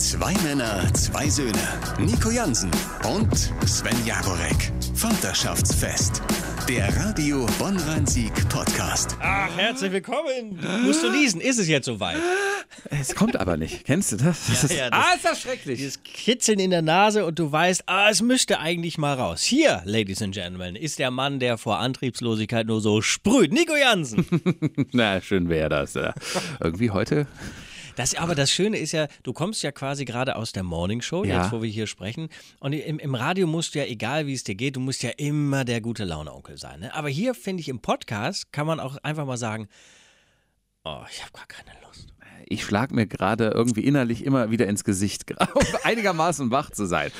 Zwei Männer, zwei Söhne. Nico Jansen und Sven Jagorek. Vaterschaftsfest. Der Radio Bonn-Rhein-Sieg Podcast. Ach, herzlich willkommen. Musst du niesen? Ist es jetzt soweit? Es kommt aber nicht. Kennst du das? das ist, ja, das- ah, ist das schrecklich. Dieses Kitzeln in der Nase und du weißt, ah, es müsste eigentlich mal raus. Hier, Ladies and Gentlemen, ist der Mann, der vor Antriebslosigkeit nur so sprüht. Nico Jansen. Na, schön wäre das. Ja. Irgendwie heute. Das, aber das Schöne ist ja, du kommst ja quasi gerade aus der Morning Show, Ja. jetzt wo wir hier sprechen. Und im, im Radio musst du ja, egal wie es dir geht, du musst ja immer der gute Laune-Onkel sein. Ne? Aber hier, finde ich, im Podcast kann man auch einfach mal sagen, oh, ich habe gar keine Lust. Ich schlag mir gerade irgendwie innerlich immer wieder ins Gesicht, um einigermaßen wach zu sein.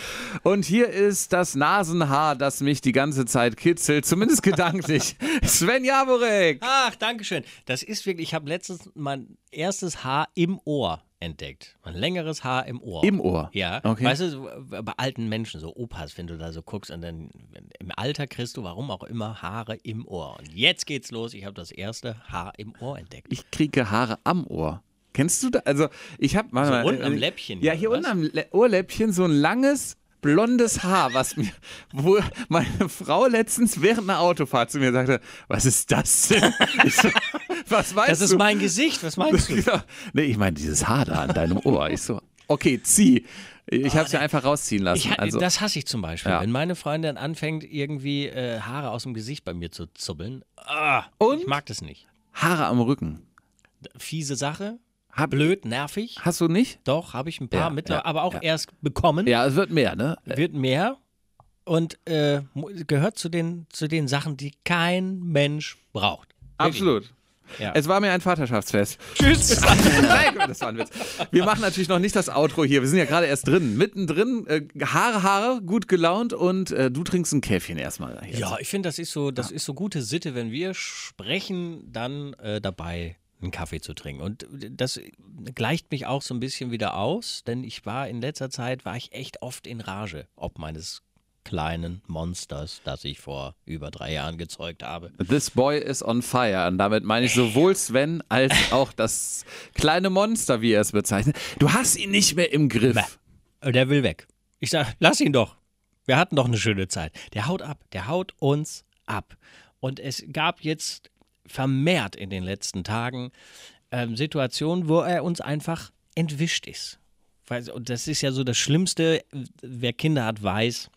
Und hier ist das Nasenhaar, das mich die ganze Zeit kitzelt, zumindest gedanklich. Sven Jaborek. Ach, danke schön. Das ist wirklich, ich habe letztens mein erstes Haar im Ohr entdeckt. Mein längeres Haar im Ohr. Im Ohr? Ja. Okay. Weißt du, bei alten Menschen, so Opas, wenn du da so guckst und dann im Alter kriegst du, warum auch immer, Haare im Ohr. Und jetzt geht's los. Ich habe das erste Haar im Ohr entdeckt. Ich kriege Haare am Ohr. Kennst du das? Also, ich habe mal. So unten am Läppchen Ja, hier, oder unten was? am Le Ohrläppchen so ein langes. Blondes Haar, was mir, wo meine Frau letztens während einer Autofahrt zu mir sagte, was ist das denn? Ich so, was weißt Das du? ist mein Gesicht. Was meinst du? Ja. Nee, ich meine dieses Haar da an deinem Ohr. Ich so, okay, zieh. Ich habe es ja einfach rausziehen lassen. Ich, also, das hasse ich zum Beispiel. Ja. Wenn meine Freundin anfängt, irgendwie äh, Haare aus dem Gesicht bei mir zu zubbeln. Ah, Und? Ich mag das nicht. Haare am Rücken. Fiese Sache. Hab, Blöd, nervig. Hast du nicht? Doch, habe ich ein paar Ja, mittlerweile, ja, aber auch ja. erst bekommen. Ja, es wird mehr, ne? Wird mehr und äh, gehört zu den, zu den Sachen, die kein Mensch braucht. Absolut. Ja. Es war mir ein Vaterschaftsfest. Tschüss. Nein, das war ein Witz. Wir machen natürlich noch nicht das Outro hier. Wir sind ja gerade erst drin. Mittendrin, äh, Haare, Haare, gut gelaunt und äh, du trinkst ein Käffchen erstmal. Jetzt. Ja, ich finde, das ist so, das ist so gute Sitte, wenn wir sprechen, dann äh, dabei einen Kaffee zu trinken. Und das gleicht mich auch so ein bisschen wieder aus, denn ich war in letzter Zeit, war ich echt oft in Rage, ob meines kleinen Monsters, das ich vor über drei Jahren gezeugt habe. This boy is on fire. Und damit meine ich sowohl Sven als auch das kleine Monster, wie er es bezeichnet. Du hast ihn nicht mehr im Griff. Der will weg. Ich sag, lass ihn doch. Wir hatten doch eine schöne Zeit. Der haut ab. Der haut uns ab. Und es gab jetzt vermehrt in den letzten Tagen ähm, Situationen, wo er uns einfach entwischt ist. Und das ist ja so das Schlimmste. Wer Kinder hat, weiß,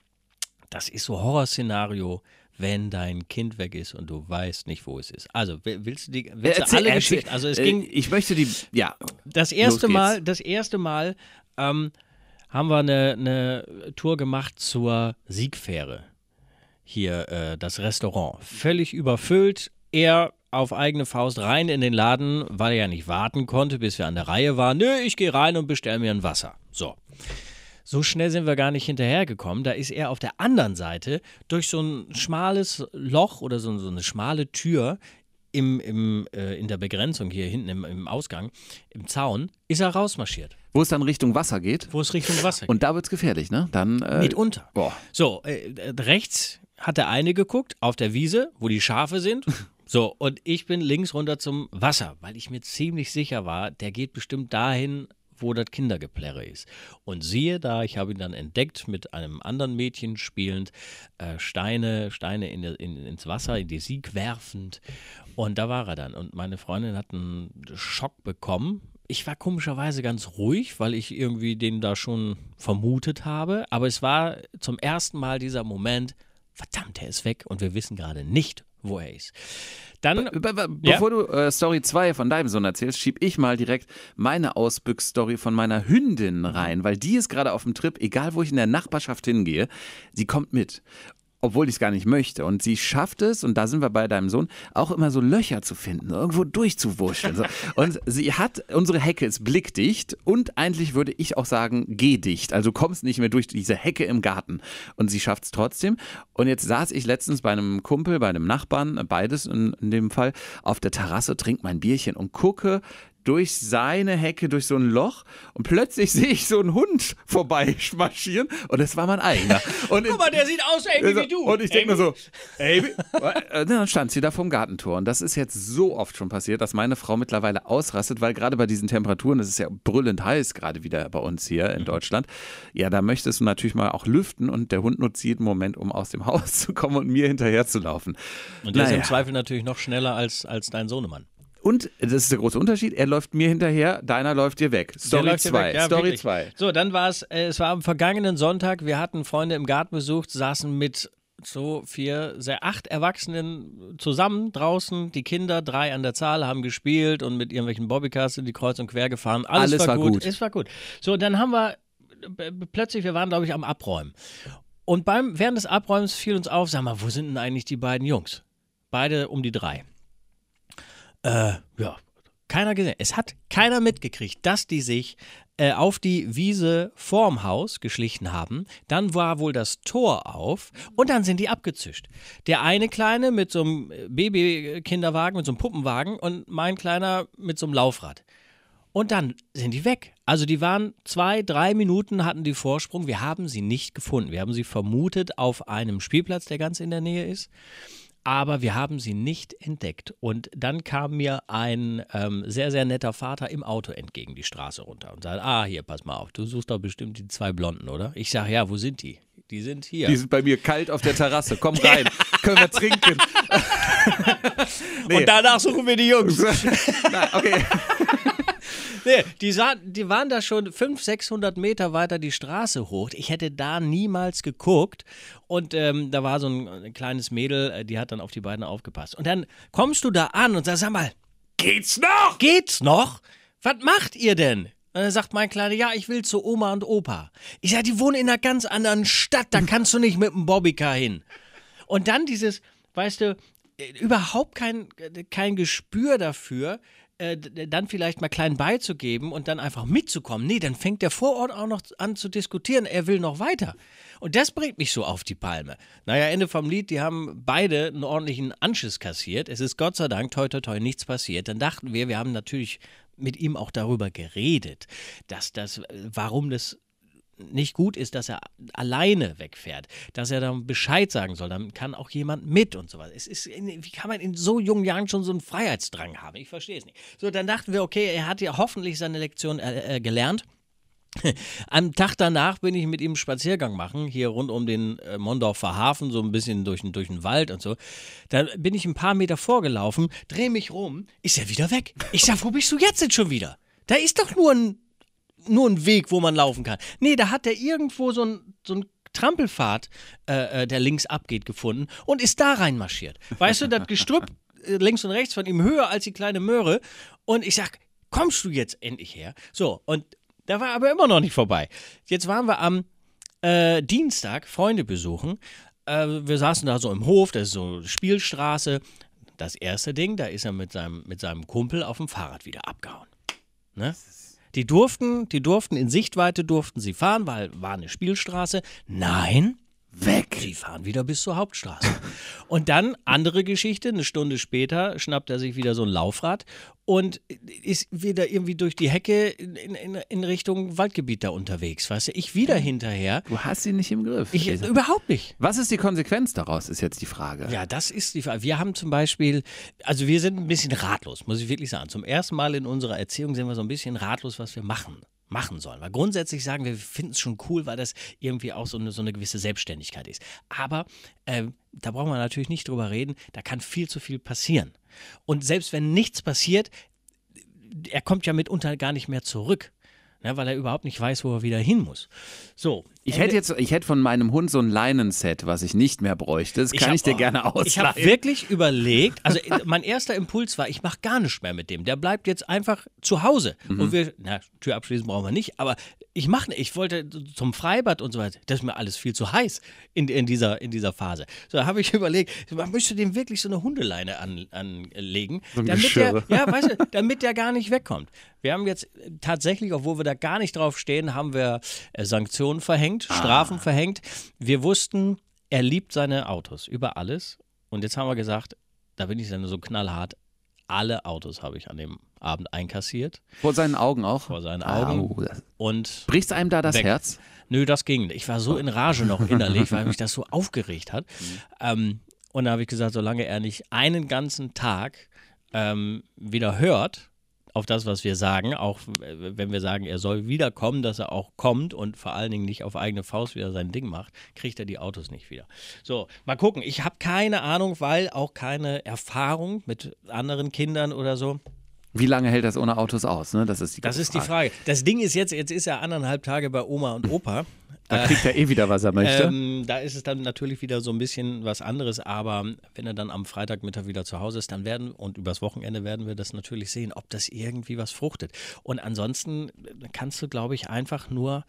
das ist so Horrorszenario, wenn dein Kind weg ist und du weißt nicht, wo es ist. Also, will- willst du die willst du Erzähl- alle erzähl- Geschichten? Also, es äh, ging Ich möchte die, ja. das erste. Mal, das erste Mal ähm, haben wir eine, eine Tour gemacht zur Siegfähre. Hier äh, das Restaurant. Völlig überfüllt. Er auf eigene Faust rein in den Laden, weil er ja nicht warten konnte, bis wir an der Reihe waren. Nö, ich gehe rein und bestell mir ein Wasser. So. So schnell sind wir gar nicht hinterhergekommen. Da ist er auf der anderen Seite durch so ein schmales Loch oder so, so eine schmale Tür im, im, äh, in der Begrenzung hier hinten im, im Ausgang, im Zaun, ist er rausmarschiert, Wo es dann Richtung Wasser geht. wo es Richtung Wasser geht. Und da wird es gefährlich, ne? Dann. Äh, Mitunter. Boah. So, äh, rechts hat der eine geguckt, auf der Wiese, wo die Schafe sind. So, und ich bin links runter zum Wasser, weil ich mir ziemlich sicher war, der geht bestimmt dahin, wo das Kindergeplärre ist. Und siehe da, ich habe ihn dann entdeckt mit einem anderen Mädchen spielend, äh, Steine, Steine in, in, ins Wasser, in die Sieg werfend. Und da war er dann. Und meine Freundin hat einen Schock bekommen. Ich war komischerweise ganz ruhig, weil ich irgendwie den da schon vermutet habe. Aber es war zum ersten Mal dieser Moment, verdammt, er ist weg und wir wissen gerade nicht, wo er ist. Dann, Be be Ja? bevor du äh, Story 2 von deinem Sohn erzählst, schieb ich mal direkt meine Ausbüchs-Story von meiner Hündin rein, weil die ist gerade auf dem Trip, egal wo ich in der Nachbarschaft hingehe, sie kommt mit. Obwohl ich es gar nicht möchte. Und sie schafft es, und da sind wir bei deinem Sohn, auch immer so Löcher zu finden, irgendwo durchzuwurschteln. So. Und sie hat, unsere Hecke ist blickdicht und eigentlich würde ich auch sagen, gehdicht. Also kommst nicht mehr durch diese Hecke im Garten. Und sie schafft es trotzdem. Und jetzt saß ich letztens bei einem Kumpel, bei einem Nachbarn, beides in, in dem Fall, auf der Terrasse, trink mein Bierchen und gucke durch seine Hecke, durch so ein Loch und plötzlich sehe ich so einen Hund vorbeimarschieren und es war mein eigener. Und Guck mal, der sieht aus, Amy, wie du. Und ich denke mir so, Amy? Äh, Dann stand sie da vom Gartentor und das ist jetzt so oft schon passiert, dass meine Frau mittlerweile ausrastet, weil gerade bei diesen Temperaturen, das ist ja brüllend heiß gerade wieder bei uns hier in Deutschland, ja, da möchtest du natürlich mal auch lüften und der Hund nutzt jeden Moment, um aus dem Haus zu kommen und mir hinterher zu laufen. Und der ist Naja. im Zweifel natürlich noch schneller als, als dein Sohnemann. Und das ist der große Unterschied, er läuft mir hinterher, deiner läuft dir weg. Story läuft hier 2. weg. Ja, Story wirklich. 2. So, dann war es, äh, es war am vergangenen Sonntag, wir hatten Freunde im Garten besucht, saßen mit so vier, sehr acht Erwachsenen zusammen draußen, die Kinder, drei an der Zahl, haben gespielt und mit irgendwelchen Bobbycars sind die kreuz und quer gefahren. Alles, Alles war gut. Es war gut. So, dann haben wir äh, plötzlich, wir waren, glaube ich, am Abräumen. Und beim, während des Abräumens fiel uns auf, sag mal, wo sind denn eigentlich die beiden Jungs? Beide um die drei. Äh, ja, keiner gesehen. Es hat keiner mitgekriegt, dass die sich äh, auf die Wiese vorm Haus geschlichen haben. Dann war wohl das Tor auf und dann sind die abgezischt. Der eine Kleine mit so einem Baby-Kinderwagen, mit so einem Puppenwagen und mein Kleiner mit so einem Laufrad. Und dann sind die weg. Also die waren zwei, drei Minuten hatten die Vorsprung. Wir haben sie nicht gefunden. Wir haben sie vermutet auf einem Spielplatz, der ganz in der Nähe ist. Aber wir haben sie nicht entdeckt. Und dann kam mir ein ähm, sehr, sehr netter Vater im Auto entgegen die Straße runter und sagte, ah, hier, pass mal auf, du suchst doch bestimmt die zwei Blonden, oder? Ich sage, ja, wo sind die? Die sind hier. Die sind bei mir kalt auf der Terrasse. Komm rein. Können wir trinken. Nee. Und danach suchen wir die Jungs. Na, okay. Nee, die, sah, die waren da schon 500, 600 Meter weiter die Straße hoch. Ich hätte da niemals geguckt. Und ähm, da war so ein, ein kleines Mädel, äh, die hat dann auf die beiden aufgepasst. Und dann kommst du da an und sagst, sag mal, Geht's noch? geht's noch? Was macht ihr denn? Und dann sagt mein Kleiner, ja, ich will zu Oma und Opa. Ich sage, die wohnen in einer ganz anderen Stadt, da kannst du nicht mit dem Bobbycar hin. Und dann dieses, weißt du, äh, überhaupt kein, äh, kein Gespür dafür, äh, dann vielleicht mal klein beizugeben und dann einfach mitzukommen. Nee, dann fängt der Vorort auch noch an zu diskutieren, er will noch weiter. Und das bringt mich so auf die Palme. Naja, Ende vom Lied, die haben beide einen ordentlichen Anschiss kassiert. Es ist Gott sei Dank, toi, toi, toi, nichts passiert. Dann dachten wir, wir haben natürlich mit ihm auch darüber geredet, dass das, äh, warum das nicht gut ist, dass er alleine wegfährt, dass er dann Bescheid sagen soll, dann kann auch jemand mit und sowas. Es ist, wie kann man in so jungen Jahren schon so einen Freiheitsdrang haben? Ich verstehe es nicht. So, dann dachten wir, okay, er hat ja hoffentlich seine Lektion äh, äh, gelernt. Am Tag danach bin ich mit ihm Spaziergang machen, hier rund um den äh, Mondorfer Hafen, so ein bisschen durch, den- durch den Wald und so. Da bin ich ein paar Meter vorgelaufen, drehe mich rum, ist er wieder weg. Ich sag, wo bist du jetzt denn schon wieder? Da ist doch nur ein, nur ein Weg, wo man laufen kann. Nee, da hat er irgendwo so ein, so ein Trampelpfad, äh, äh, der links abgeht, gefunden und ist da reinmarschiert. Weißt du, das Gestrüpp äh, links und rechts von ihm höher als die kleine Möhre. Und ich sag, kommst du jetzt endlich her? So, und da war aber immer noch nicht vorbei. Jetzt waren wir am äh, Dienstag Freunde besuchen. Äh, wir saßen da so im Hof, das ist so Spielstraße. Das erste Ding, da ist er mit seinem, mit seinem Kumpel auf dem Fahrrad wieder abgehauen. Ne? Die durften, die durften in Sichtweite durften sie fahren, weil war eine Spielstraße. Nein, weg. Sie fahren wieder bis zur Hauptstraße. und dann andere Geschichte, eine Stunde später schnappt er sich wieder so ein Laufrad und ist wieder irgendwie durch die Hecke in, in, in Richtung Waldgebiet da unterwegs. Weißt du, ich wieder hinterher. Du hast ihn nicht im Griff. Ich Lisa. überhaupt nicht. Was ist die Konsequenz daraus, ist jetzt die Frage. Ja, das ist die Frage. Wir haben zum Beispiel, also wir sind ein bisschen ratlos, muss ich wirklich sagen. Zum ersten Mal in unserer Erziehung sind wir so ein bisschen ratlos, was wir machen machen sollen. Weil grundsätzlich sagen wir, wir finden es schon cool, weil das irgendwie auch so eine, so eine gewisse Selbstständigkeit ist. Aber äh, da brauchen wir natürlich nicht drüber reden, da kann viel zu viel passieren. Und selbst wenn nichts passiert, er kommt ja mitunter gar nicht mehr zurück. Ne, weil er überhaupt nicht weiß, wo er wieder hin muss. So. Ich hätte jetzt, ich hätte von meinem Hund so ein Leinenset, was ich nicht mehr bräuchte. Das kann hab- ich dir gerne ausleihen. Ich habe wirklich überlegt, also äh, mein erster Impuls war, ich mache gar nichts mehr mit dem. Der bleibt jetzt einfach zu Hause. Mhm. Und wir, na, Tür abschließen brauchen wir nicht, aber ich mache, ich wollte zum Freibad und so weiter. Das ist mir alles viel zu heiß in, in, dieser, in dieser Phase. So, da habe ich überlegt, man müsste dem wirklich so eine Hundeleine an, anlegen, ein damit der, ja, weißt du, damit der gar nicht wegkommt. Wir haben jetzt äh, tatsächlich, obwohl wir da gar nicht drauf stehen, haben wir äh, Sanktionen verhängt, Ah. Strafen verhängt. Wir wussten, er liebt seine Autos über alles. Und jetzt haben wir gesagt, da bin ich dann so knallhart, alle Autos habe ich an dem Abend einkassiert. Vor seinen Augen auch? Vor seinen Augen. Au, das- Und Brichst einem da das Weg. Herz? Nö, das ging. nicht. Ich war so in Rage noch innerlich, weil mich das so aufgeregt hat. Ähm, und da habe ich gesagt, solange er nicht einen ganzen Tag ähm, wieder hört auf das, was wir sagen, auch äh, wenn wir sagen, er soll wiederkommen, dass er auch kommt und vor allen Dingen nicht auf eigene Faust wieder sein Ding macht, kriegt er die Autos nicht wieder. So, mal gucken. Ich habe keine Ahnung, weil auch keine Erfahrung mit anderen Kindern oder so. Wie lange hält das ohne Autos aus? Ne? Das ist die, Das ist die Frage. Das Ding ist jetzt, jetzt ist er anderthalb Tage bei Oma und Opa. Da kriegt er eh wieder, was er möchte. Ähm, da ist es dann natürlich wieder so ein bisschen was anderes, aber wenn er dann am Freitagmittag wieder zu Hause ist, dann werden und übers Wochenende werden wir das natürlich sehen, ob das irgendwie was fruchtet. Und ansonsten kannst du, glaube ich, einfach nur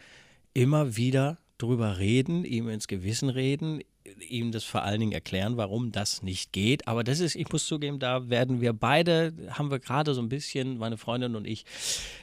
immer wieder drüber reden, ihm ins Gewissen reden, ihm das vor allen Dingen erklären, warum das nicht geht. Aber das ist, ich muss zugeben, da werden wir beide, haben wir gerade so ein bisschen, meine Freundin und ich,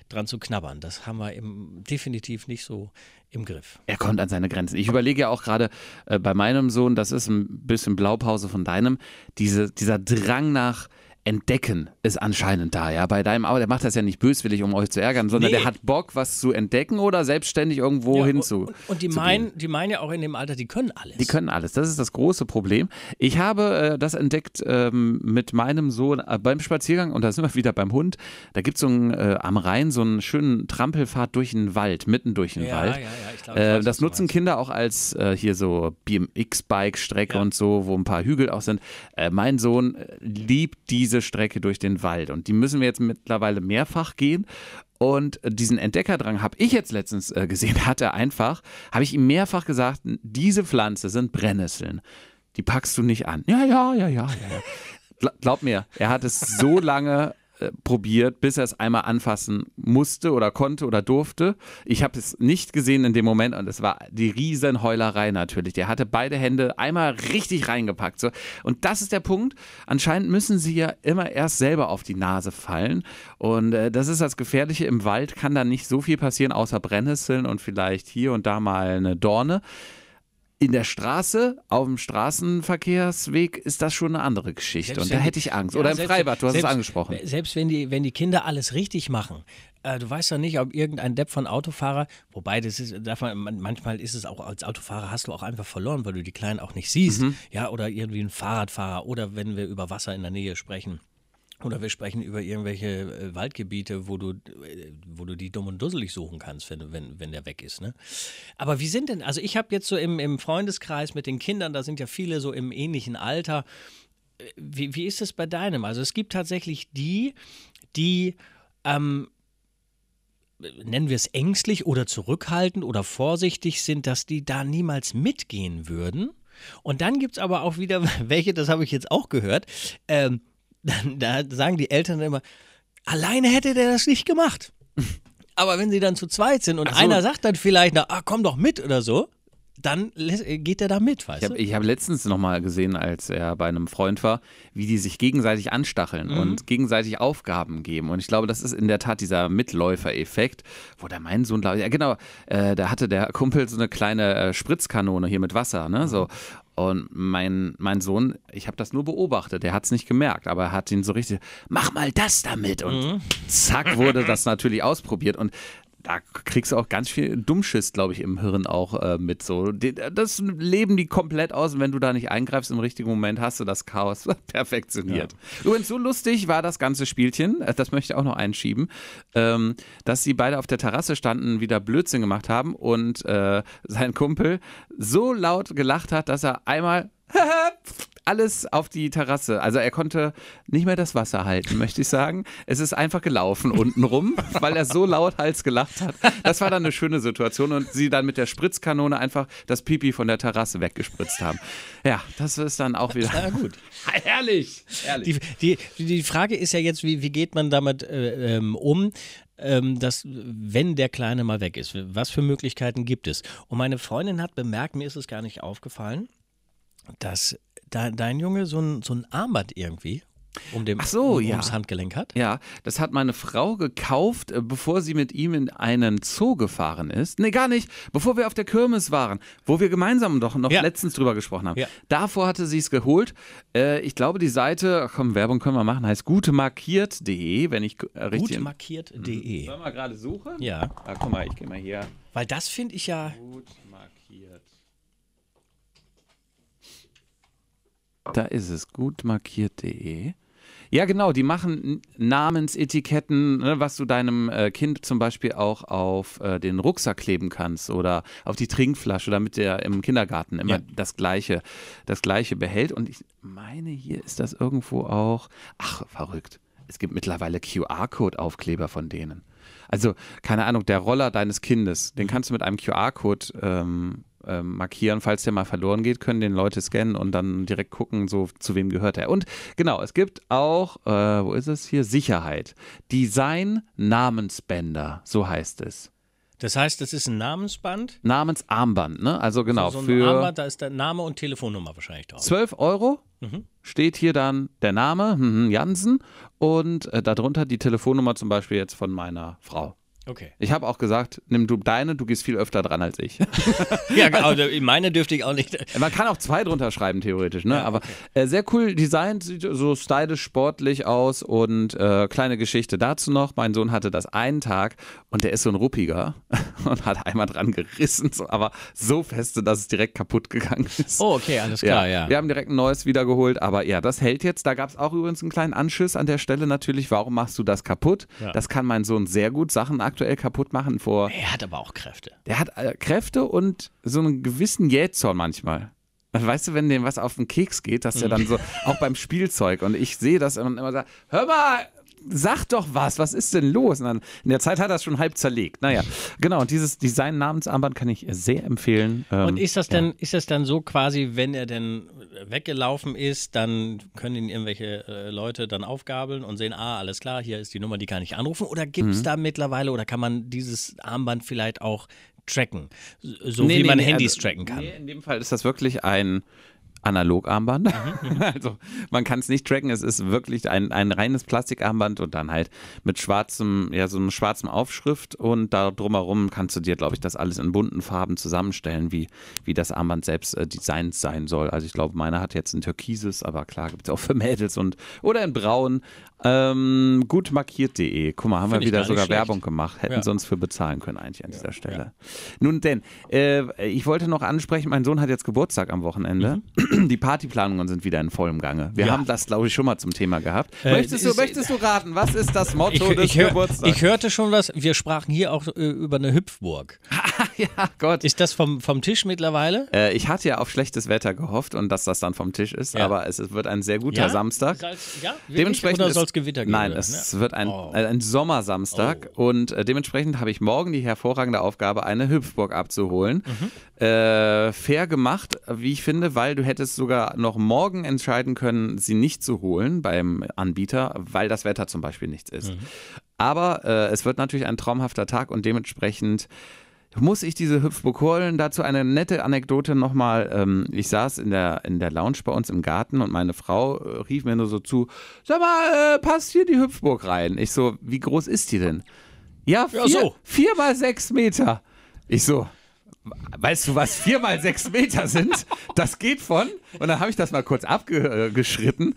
dran zu knabbern. Das haben wir im, definitiv nicht so im Griff. Er kommt an seine Grenzen. Ich überlege ja auch gerade äh, bei meinem Sohn, das ist ein bisschen Blaupause von deinem, diese, dieser Drang nach Entdecken ist anscheinend da, ja. Bei deinem, aber der macht das ja nicht böswillig, um euch zu ärgern, sondern Nee. der hat Bock, was zu entdecken oder selbstständig irgendwo Ja, hin und, und, die meinen, die meinen ja auch in dem Alter, die können alles. Die können alles. Das ist das große Problem. Ich habe äh, das entdeckt ähm, mit meinem Sohn äh, beim Spaziergang und da sind wir wieder beim Hund. Da gibt es so einen, äh, am Rhein so einen schönen Trampelfahrt durch den Wald, mitten durch den ja, Wald. ja, ja, Äh, weiß, das nutzen. Kinder auch als äh, hier so BMX-Bike-Strecke Ja. und so, wo ein paar Hügel auch sind. Äh, mein Sohn äh, liebt diese Strecke durch den Wald und die müssen wir jetzt mittlerweile mehrfach gehen. Und äh, diesen Entdeckerdrang habe ich jetzt letztens äh, gesehen, hat er einfach, habe ich ihm mehrfach gesagt, diese Pflanze sind Brennnesseln. Die packst du nicht an. Ja, ja, ja, ja, ja. ja. Gla- Glaub mir, er hat es so lange äh, probiert, bis er es einmal anfassen musste oder konnte oder durfte. Ich habe es nicht gesehen in dem Moment und es war die riesen Heulerei natürlich. Der hatte beide Hände einmal richtig reingepackt. So. Und das ist der Punkt. Anscheinend müssen sie ja immer erst selber auf die Nase fallen. Und äh, das ist das Gefährliche. Im Wald kann da nicht so viel passieren, außer Brennnesseln und vielleicht hier und da mal eine Dorne. In der Straße, auf dem Straßenverkehrsweg ist das schon eine andere Geschichte. Selbst und da hätte ich Angst. Ja, Oder im selbst- Freibad, du hast selbst, es angesprochen. Selbst wenn die, wenn die Kinder alles richtig machen, äh, du weißt doch nicht, ob irgendein Depp von Autofahrer, wobei das ist, darf man- manchmal ist es auch, als Autofahrer hast du auch einfach verloren, weil du die Kleinen auch nicht siehst. Mhm. Ja, oder irgendwie ein Fahrradfahrer oder wenn wir über Wasser in der Nähe sprechen. Oder wir sprechen über irgendwelche äh, Waldgebiete, wo du, äh, wo du die dumm und dusselig suchen kannst, wenn, wenn, wenn der weg ist. Ne? Aber wie sind denn, also ich habe jetzt so im, im Freundeskreis mit den Kindern, da sind ja viele so im ähnlichen Alter. Äh, Wie, wie ist es bei deinem? Also es gibt tatsächlich die, die, ähm, nennen wir es ängstlich oder zurückhaltend oder vorsichtig sind, dass die da niemals mitgehen würden. Und dann gibt es aber auch wieder welche, das habe ich jetzt auch gehört, ähm, dann, da sagen die Eltern immer, alleine hätte der das nicht gemacht. Aber wenn sie dann zu zweit sind und so. einer sagt dann vielleicht, na, ah, komm doch mit oder so, dann lässt- geht er da mit, weißt Ich habe du? ich hab letztens nochmal gesehen, als er bei einem Freund war, wie die sich gegenseitig anstacheln Mhm. und gegenseitig Aufgaben geben. Und ich glaube, das ist in der Tat dieser Mitläufereffekt, wo der mein Sohn, glaube ich, ja genau, äh, da hatte der Kumpel so eine kleine äh, Spritzkanone hier mit Wasser, ne, so. Und mein, mein Sohn, ich habe das nur beobachtet, der hat es nicht gemerkt, aber er hat ihn so richtig, mach mal das damit. Und Mhm. zack, wurde das natürlich ausprobiert. Und da kriegst du auch ganz viel Dummschiss, glaube ich, im Hirn auch äh, mit so. Das leben die komplett aus und wenn du da nicht eingreifst im richtigen Moment, hast du das Chaos perfektioniert. Übrigens, so lustig war das ganze Spielchen, äh, das möchte ich auch noch einschieben, ähm, dass sie beide auf der Terrasse standen, wieder Blödsinn gemacht haben und äh, sein Kumpel so laut gelacht hat, dass er einmal alles auf die Terrasse. Also er konnte nicht mehr das Wasser halten, möchte ich sagen. Es ist einfach gelaufen untenrum, weil er so lauthals gelacht hat. Das war dann eine schöne Situation und sie dann mit der Spritzkanone einfach das Pipi von der Terrasse weggespritzt haben. Ja, das ist dann auch wieder. Ja, gut. herrlich, herrlich. Die, die, die Frage ist ja jetzt, wie, wie geht man damit äh, ähm, um? ähm, dass, wenn der Kleine mal weg ist, was für Möglichkeiten gibt es? Und meine Freundin hat bemerkt, mir ist es gar nicht aufgefallen, dass dein Junge so ein, so ein Armband irgendwie um dem, Ach so, um, ja. ums Handgelenk hat. Ja, das hat meine Frau gekauft, äh, bevor sie mit ihm in einen Zoo gefahren ist. Nee, gar nicht. Bevor wir auf der Kirmes waren, wo wir gemeinsam doch noch Ja. letztens drüber gesprochen haben. Ja. Davor hatte sie es geholt. Äh, ich glaube, die Seite, ach komm, Werbung können wir machen, heißt gutemarkiert.de, wenn ich äh, richtig. Gutmarkiert.de. Sollen wir gerade suchen? Ja, Ah, guck mal, ich gehe mal hier. weil das finde ich ja. Gut Da ist es, gutmarkiert.de. Ja, genau, die machen Namensetiketten, ne, was du deinem äh, Kind zum Beispiel auch auf äh, den Rucksack kleben kannst oder auf die Trinkflasche, damit der im Kindergarten immer Ja. das, Gleiche, das Gleiche behält. Und ich meine, hier ist das irgendwo auch. Ach, verrückt. Es gibt mittlerweile QR-Code-Aufkleber von denen. Also, keine Ahnung, der Roller deines Kindes, den kannst du mit einem QR-Code ähm, ähm, markieren. Falls der mal verloren geht, können den Leute scannen und dann direkt gucken, so zu wem gehört er. Und genau, es gibt auch, äh, wo ist es hier? Sicherheit. Design Namensbänder, so heißt es. Das heißt, das ist ein Namensband. Namensarmband, ne? Also genau, so ein für Armband, da ist der Name und Telefonnummer wahrscheinlich drauf. 12 Euro Mhm. steht hier dann der Name, mhm, Jansen, und äh, darunter die Telefonnummer zum Beispiel jetzt von meiner Frau. Okay. Ich habe auch gesagt, nimm du deine, du gehst viel öfter dran als ich. Ja, also meine dürfte ich auch nicht. Man kann auch zwei drunter schreiben, theoretisch, ne? Ja, Aber okay. äh, sehr cool designt, sieht so stylisch, sportlich aus und äh, kleine Geschichte dazu noch. Mein Sohn hatte das einen Tag und der ist so ein Ruppiger und hat einmal dran gerissen, so, aber so feste, dass es direkt kaputt gegangen ist. Oh, okay, alles klar, ja. Wir haben direkt ein neues wiedergeholt, aber ja, das hält jetzt. Da gab es auch übrigens einen kleinen Anschiss an der Stelle natürlich. Warum machst du das kaputt? Ja. Das kann mein Sohn sehr gut Sachen aktuell kaputt machen vor. Er hat aber auch Kräfte. Der hat äh, Kräfte und so einen gewissen Jähzorn manchmal. Weißt du, wenn dem was auf den Keks geht, dass der dann so, auch beim Spielzeug, und ich sehe das und immer sagt, hör mal, sag doch was, was ist denn los? Dann, in der Zeit hat er es schon halb zerlegt. Naja, genau, und dieses Design-Namensarmband kann ich sehr empfehlen. Ähm, Und ist das ja. denn, ist das dann so quasi, wenn er denn weggelaufen ist, dann können ihn irgendwelche äh, Leute dann aufgabeln und sehen, ah, alles klar, hier ist die Nummer, die kann ich anrufen? Oder gibt Mhm. es da mittlerweile oder kann man dieses Armband vielleicht auch tracken? So Nee, wie nee, man nee, Handys also, tracken kann. Nee, in dem Fall ist das wirklich ein Analogarmband. Mhm, also man kann es nicht tracken, es ist wirklich ein, ein reines Plastikarmband und dann halt mit schwarzem, ja, so einem schwarzen Aufschrift und da drumherum kannst du dir, glaube ich, das alles in bunten Farben zusammenstellen, wie, wie das Armband selbst äh, designt sein soll. Also ich glaube, meiner hat jetzt ein türkises, aber klar, gibt es auch für Mädels und oder in braun. Ähm, gutmarkiert.de. Guck mal, haben Find wir wieder sogar schlecht. Werbung gemacht. Hätten Ja. sie uns für bezahlen können eigentlich an dieser Stelle. Nun denn, äh, ich wollte noch ansprechen, mein Sohn hat jetzt Geburtstag am Wochenende. Die Partyplanungen sind wieder in vollem Gange. Wir. Ja. haben das, glaube ich, schon mal zum Thema gehabt. Äh, möchtest, du, möchtest du raten, was ist das Motto Ich, des ich, hör, Geburtstags? ich hörte schon was, wir sprachen hier auch äh, über eine Hüpfburg. ja, Gott. Ist das vom, vom Tisch mittlerweile? Äh, ich hatte ja auf schlechtes Wetter gehofft und dass das dann vom Tisch ist, Ja. aber es, es wird ein sehr guter Samstag. Salz, ja, wirklich? Dementsprechend Oder soll es Gewitter geben? Nein, es Ja. wird ein, Oh. ein Sommersamstag und äh, dementsprechend habe ich morgen die hervorragende Aufgabe, eine Hüpfburg abzuholen. Mhm. Äh, fair gemacht, wie ich finde, weil du hättest sogar noch morgen entscheiden können, sie nicht zu holen beim Anbieter, weil das Wetter zum Beispiel nichts ist. Mhm. Aber äh, es wird natürlich ein traumhafter Tag und dementsprechend muss ich diese Hüpfburg holen. Dazu eine nette Anekdote nochmal. Ähm, ich saß in der, in der Lounge bei uns im Garten und meine Frau äh, rief mir nur so zu, sag mal, äh, passt hier die Hüpfburg rein? Ich so, wie groß ist die denn? Ja, vier, Ja, so. vier mal sechs Meter. Ich so, weißt du, was vier mal sechs Meter sind? Das geht von, und dann habe ich das mal kurz abgeschritten.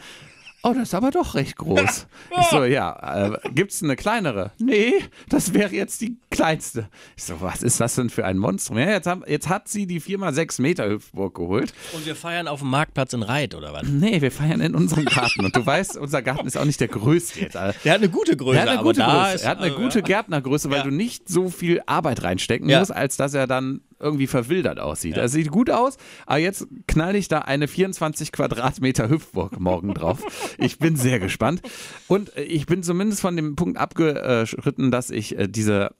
Oh, das ist aber doch recht groß. Ich so, ja, äh, gibt's eine kleinere? Nee, das wäre jetzt die kleinste. Ich so, was ist das denn für ein Monstrum? Ja, jetzt, haben, jetzt hat sie die 4x6 Meter Hüpfburg geholt. Und wir feiern auf dem Marktplatz in Reit, oder was? Nee, wir feiern in unserem Garten. Und du weißt, unser Garten ist auch nicht der größte jetzt. Also, Der hat eine gute Größe, er hat eine gute Größe. ist. Er hat eine also, gute. Gärtnergröße, weil Ja. du nicht so viel Arbeit reinstecken Ja. musst, als dass er dann irgendwie verwildert aussieht. Er sieht gut aus, aber jetzt knall ich da eine 24 Quadratmeter Hüpfburg morgen drauf. Ich bin sehr gespannt. Und ich bin zumindest von dem Punkt abgeschritten, dass ich äh, diese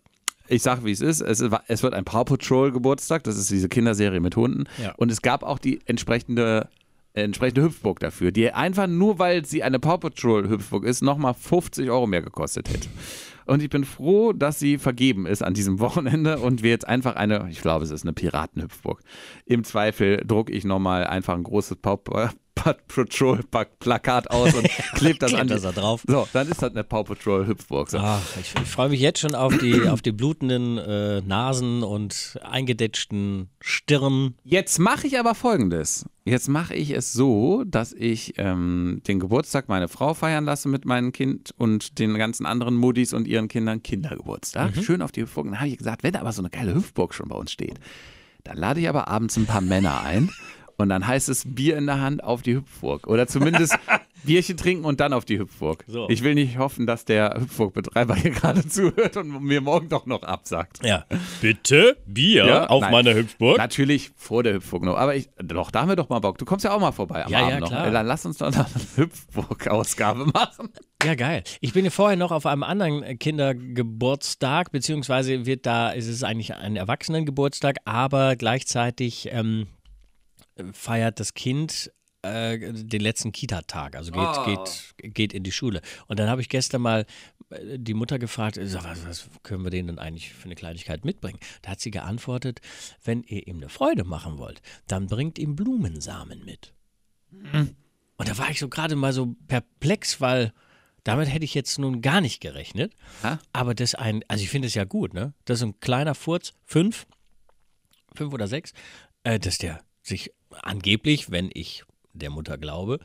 ich sage, wie es ist. Es, wird ein Paw Patrol Geburtstag. Das ist diese Kinderserie mit Hunden. Ja. Und es gab auch die entsprechende, entsprechende Hüpfburg dafür, die einfach nur, weil sie eine Paw Patrol Hüpfburg ist, nochmal 50 Euro mehr gekostet hätte. Und ich bin froh, dass sie vergeben ist an diesem Wochenende und wir jetzt einfach eine, ich glaube, es ist eine Piratenhüpfburg. Im Zweifel drucke ich nochmal einfach ein großes Paw, Patrol Plakat aus und klebt das an. das da drauf. So, dann ist das eine Paw Patrol Hüpfburg. So. Ach, ich, ich freue mich jetzt schon auf die, auf die blutenden äh, Nasen und eingedetschten Stirn. Jetzt mache ich aber folgendes. Jetzt mache ich es so, dass ich ähm, den Geburtstag meiner Frau feiern lasse mit meinem Kind und den ganzen anderen Muddis und ihren Kindern Kindergeburtstag. Schön auf die Hüpfburg. Dann habe ich gesagt, wenn aber so eine geile Hüpfburg schon bei uns steht, dann lade ich aber abends ein paar Männer ein. Und dann heißt es Bier in der Hand auf die Hüpfburg. Oder zumindest Bierchen trinken und dann auf die Hüpfburg. So. Ich will nicht hoffen, dass der Hüpfburg-Betreiber hier gerade zuhört und mir morgen doch noch absagt. Ja. Bitte Bier Ja, auf nein. meiner Hüpfburg. Natürlich vor der Hüpfburg noch. Aber ich, doch, da haben wir doch mal Bock. Du kommst ja auch mal vorbei am Ja, ja, Abend noch. klar. Dann lass uns doch noch eine Hüpfburg-Ausgabe machen. Ja, geil. Ich bin ja vorher noch auf einem anderen Kindergeburtstag, beziehungsweise wird da, es ist eigentlich ein Erwachsenengeburtstag, aber gleichzeitig ähm, feiert das Kind äh, den letzten Kita-Tag, also geht, Oh. geht, geht in die Schule. Und dann habe ich gestern mal äh, die Mutter gefragt, äh, sag, was, was können wir denen denn eigentlich für eine Kleinigkeit mitbringen? Da hat sie geantwortet, wenn ihr ihm eine Freude machen wollt, dann bringt ihm Blumensamen mit. Und da war ich so gerade mal so perplex, weil damit hätte ich jetzt nun gar nicht gerechnet. Ha? Aber das ein, also ich finde es ja gut, ne? Das ist ein kleiner Furz, fünf, fünf oder sechs, äh, dass der sich angeblich, wenn ich der Mutter glaube,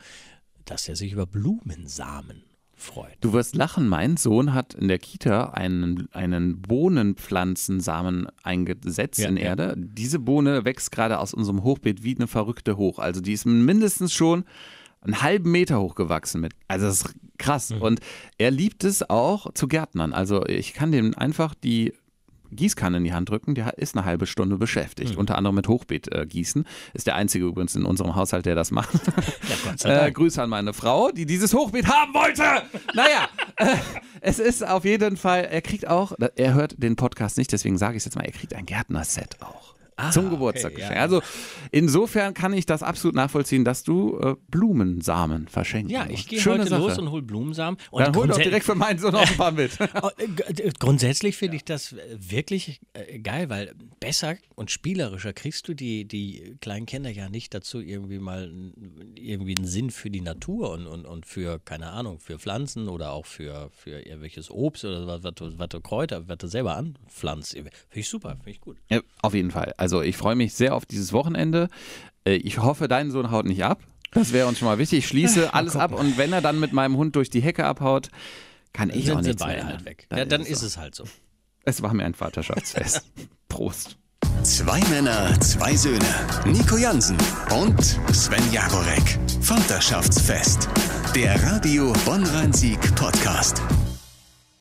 dass er sich über Blumensamen freut. Du wirst lachen, mein Sohn hat in der Kita einen, einen Bohnenpflanzensamen eingesetzt Ja, in ja. Erde. Diese Bohne wächst gerade aus unserem Hochbeet wie eine verrückte hoch. Also die ist mindestens schon einen halben Meter hoch gewachsen mit. Also das ist krass. Mhm. Und er liebt es auch zu Gärtnern. Also ich kann dem einfach die Gießkanne in die Hand drücken, der ist eine halbe Stunde beschäftigt. Unter anderem mit Hochbeet äh, gießen. Ist der einzige übrigens in unserem Haushalt, der das macht. Ja, Äh. Grüße an meine Frau, die dieses Hochbeet haben wollte. Naja, äh, es ist auf jeden Fall, er kriegt auch, er hört den Podcast nicht, deswegen sage ich es jetzt mal, er kriegt ein Gärtnerset auch. Zum Geburtstag okay, geschenkt. ja. Also insofern kann ich das absolut nachvollziehen, dass du äh, Blumensamen verschenken ja, ich gehe heute Sache. los und hol Blumensamen. Und Dann hol doch direkt für meinen Sohn auch ein paar mit. Oh, äh, g- Grundsätzlich finde ich das äh, wirklich äh, geil, weil besser und spielerischer kriegst du die, die kleinen Kinder ja nicht dazu, irgendwie mal irgendwie einen Sinn für die Natur und, und, und für, keine Ahnung, für Pflanzen oder auch für, für irgendwelches Obst oder was, was, du, was du Kräuter, was du selber anpflanzt. Finde ich super, finde ich gut. Ja, auf jeden Fall. Also ich freue mich sehr auf dieses Wochenende. Äh, Ich hoffe, dein Sohn haut nicht ab. Das wäre uns schon mal wichtig. Ich schließe alles ab und wenn er dann mit meinem Hund durch die Hecke abhaut, kann ich auch Sind sie nichts mehr beide halt weg. Ja, dann ist es halt so. Es war mir ein Vaterschaftsfest. Prost. Zwei Männer, zwei Söhne. Nico Jansen und Sven Jagorek. Vaterschaftsfest. Der Radio Bonn-Rhein-Sieg Podcast.